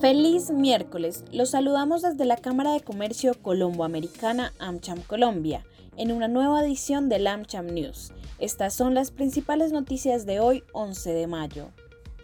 Feliz miércoles. Los saludamos desde la Cámara de Comercio Colombo-Americana AmCham Colombia en una nueva edición del AmCham News. Estas son las principales noticias de hoy, 11 de mayo.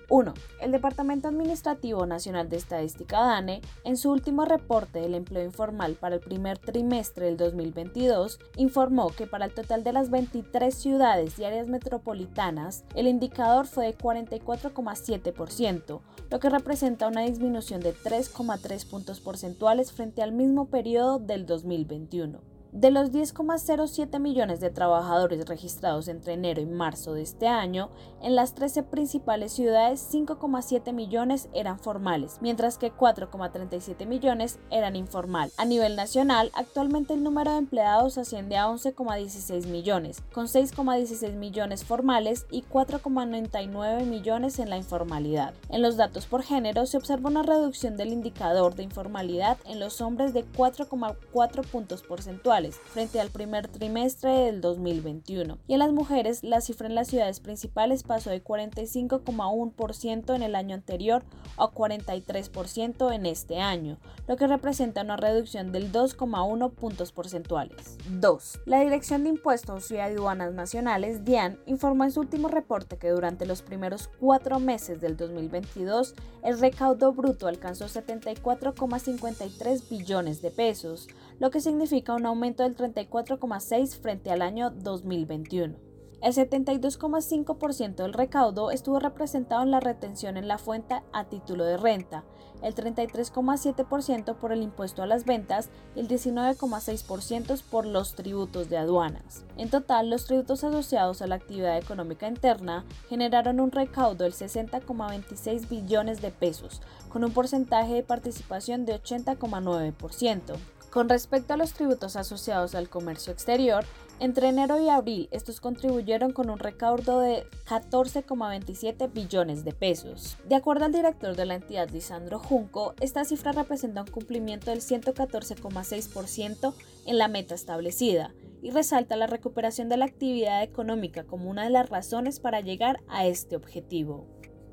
1. El Departamento Administrativo Nacional de Estadística DANE, en su último reporte del empleo informal para el primer trimestre del 2022, informó que para el total de las 23 ciudades y áreas metropolitanas, el indicador fue de 44,7%, lo que representa una disminución de 3,3 puntos porcentuales frente al mismo periodo del 2021. De los 10,07 millones de trabajadores registrados entre enero y marzo de este año, en las 13 principales ciudades 5,7 millones eran formales, mientras que 4,37 millones eran informal. A nivel nacional, actualmente el número de empleados asciende a 11,16 millones, con 6,16 millones formales y 4,99 millones en la informalidad. En los datos por género se observa una reducción del indicador de informalidad en los hombres de 4,4 puntos porcentuales frente al primer trimestre del 2021. Y en las mujeres, la cifra en las ciudades principales pasó de 45,1% en el año anterior a 43% en este año, lo que representa una reducción del 2,1 puntos porcentuales. 2. La Dirección de Impuestos y Aduanas Nacionales, DIAN, informó en su último reporte que durante los primeros cuatro meses del 2022, el recaudo bruto alcanzó 74,53 billones de pesos, lo que significa un aumento del 34,6 frente al año 2021. El 72,5% del recaudo estuvo representado en la retención en la fuente a título de renta, el 33,7% por el impuesto a las ventas y el 19,6% por los tributos de aduanas. En total, los tributos asociados a la actividad económica interna generaron un recaudo del 60,26 billones de pesos, con un porcentaje de participación de 80,9%. Con respecto a los tributos asociados al comercio exterior, entre enero y abril estos contribuyeron con un recaudo de 14,27 billones de pesos. De acuerdo al director de la entidad, Lisandro Junco, esta cifra representa un cumplimiento del 114,6% en la meta establecida y resalta la recuperación de la actividad económica como una de las razones para llegar a este objetivo.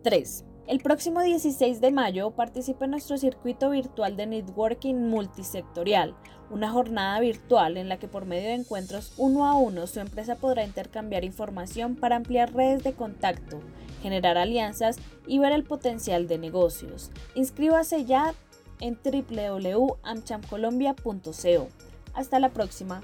3. El próximo 16 de mayo participa en nuestro circuito virtual de networking multisectorial, una jornada virtual en la que por medio de encuentros uno a uno su empresa podrá intercambiar información para ampliar redes de contacto, generar alianzas y ver el potencial de negocios. Inscríbase ya en www.amchamcolombia.co. Hasta la próxima.